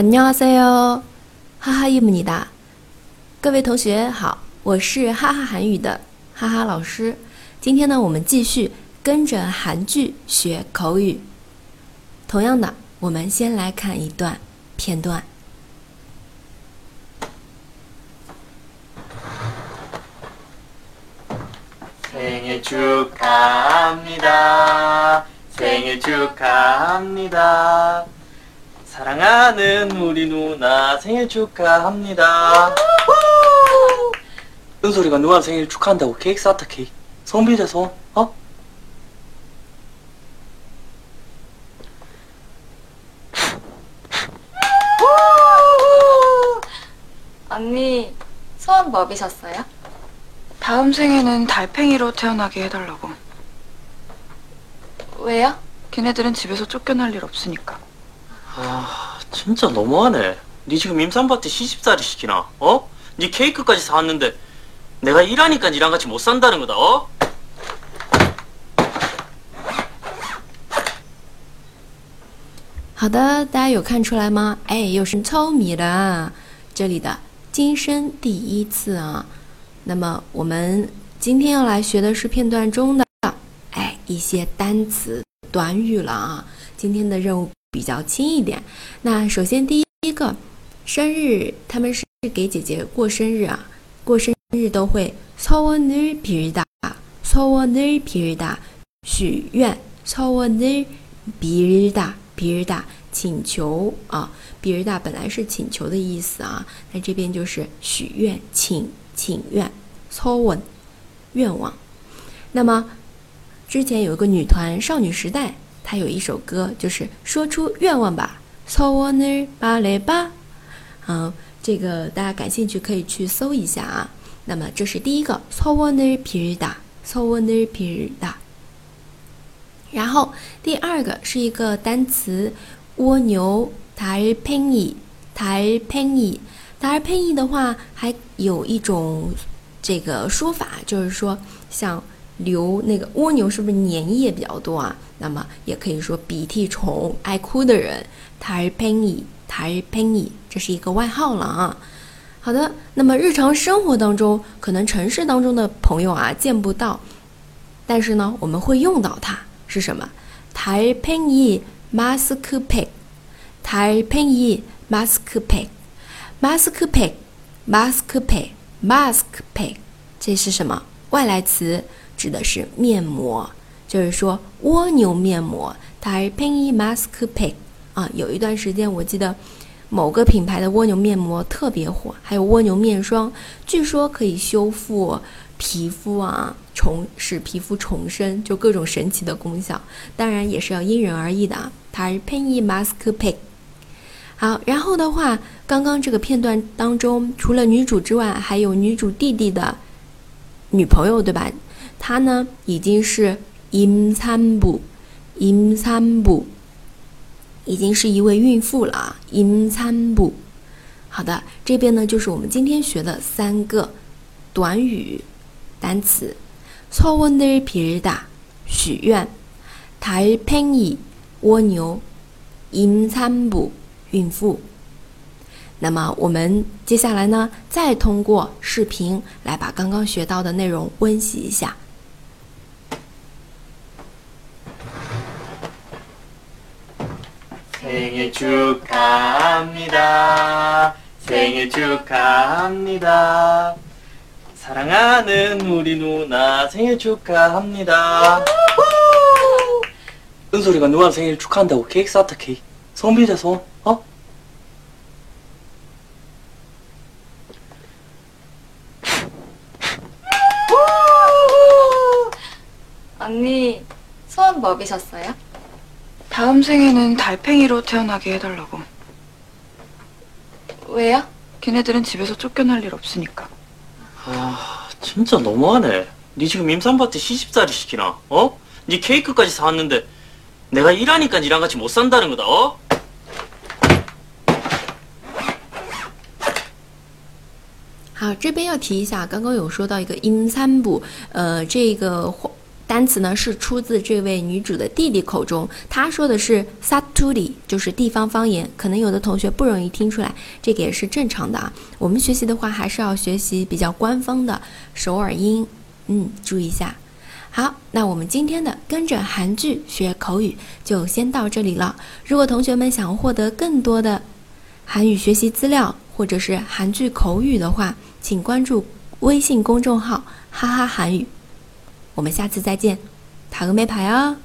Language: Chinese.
안녕하세요，哈哈伊姆尼达，各位同学好，我是哈哈韩语的哈哈老师。今天呢，我们继续跟着韩剧学口语。同样的，我们先来看一段片段。 생일 축하합니다. 생일 축하합니다. 사랑하는 우리 누나 생일 축하합니다. 은솔이가 누나 생일 축하한다고 케이크 쌌다 케이크. 손. 어? 언니 소원 뭐 비셨어요? 다음 생에는 달팽이로 태어나게 해달라고. 왜요? 걔네들은 집에서 쫓겨날 일 없으니까. 아 진짜 너무하네. 니 지금 임산부한테 시집살이 시키나? 어? 니 케이크까지 사왔는데 내가 일하니까 니랑 같이 못 산다는 거다. 어? 好的，大家有看出来吗？哎，又是糙米了。这里的今生第一次啊。那么我们今天要来学的是片段中的哎一些单词短语了啊。今天的任务 比较轻一点。那首先第一个，生日，他们是给姐姐过生日啊，过生日都会소원을빌 다， 소원을빌 다， 许愿，소원을빌 다。 比尔达请求啊，比尔达本来是请求的意思啊，那这边就是许愿、请请愿 s o w n 愿望。那么之前有一个女团少女时代， 他有一首歌就是说出愿望吧，sawoner 吧。嗯，这个大家感兴趣可以去搜一下啊，那么这是第一个，sawoner 皮日达，sawoner 皮达。然后第二个是一个单词，蜗牛，taipei taipei 的话，还有一种这个说法，就是说像。流那个蜗牛是不是粘液比较多啊？那么也可以说鼻涕虫，爱哭的人，달팽이달팽이这是一个外号了啊。好的，那么日常生活当中，可能城市当中的朋友啊见不到，但是呢，我们会用到它。是什么？달팽이마스크팩달팽이마스크팩마스크팩마스크팩마스크팩这是什么？外来词， 指的是面膜就是说蜗牛面膜 type in mask pick 啊有一段时间我记得某个品牌的蜗牛面膜特别火还有蜗牛面霜据说可以修复皮肤啊重使皮肤重生就各种神奇的功效。当然也是要因人而异的啊 type in mask pick 好然后的话刚刚这个片段当中除了女主之外还有女主弟弟的女朋友对吧她呢已经是임산 부， 임산 부， 已经是一位孕妇了啊。임산 부。 好的，这边呢就是我们今天学的三个短语。单词，소원을빌 다， 许愿；달팽이蜗牛；임산 부， 孕妇。那么我们接下来呢，再通过视频来把刚刚学到的内容温习一下。 생일 축하합니다 생일 축하합니다 사랑하는 우리 누나 생일 축하합니다. 은솔이가 누나 생일 축하한다고 케이크 쌌다 케이크. 손. 어? 언니 소원 뭐 비셨어요? 다음 생에는 달팽이로 태어나게 해달라고. 왜요? 걔네들은 집에서 쫓겨날 일 없으니까. 아 진짜 너무하네. 니 지금 임산부한테 시집살이 시키나? 어? 니 케이크까지 사왔는데 내가 일하니까 니랑 같이 못 산다는 거다. 어? 好，这边要提一下，刚刚有说到一个임산部，呃，这个 单词呢是出自这位女主的弟弟口中，他说的是 Saturi，就是地方方言，可能有的同学不容易听出来，这个也是正常的啊。我们学习的话，还是要学习比较官方的首尔音，嗯，注意一下。好，那我们今天的跟着韩剧学口语就先到这里了。如果同学们想获得更多的韩语学习资料或者是韩剧口语的话，请关注微信公众号“哈哈韩语”。我们下次再见，塔个没牌啊。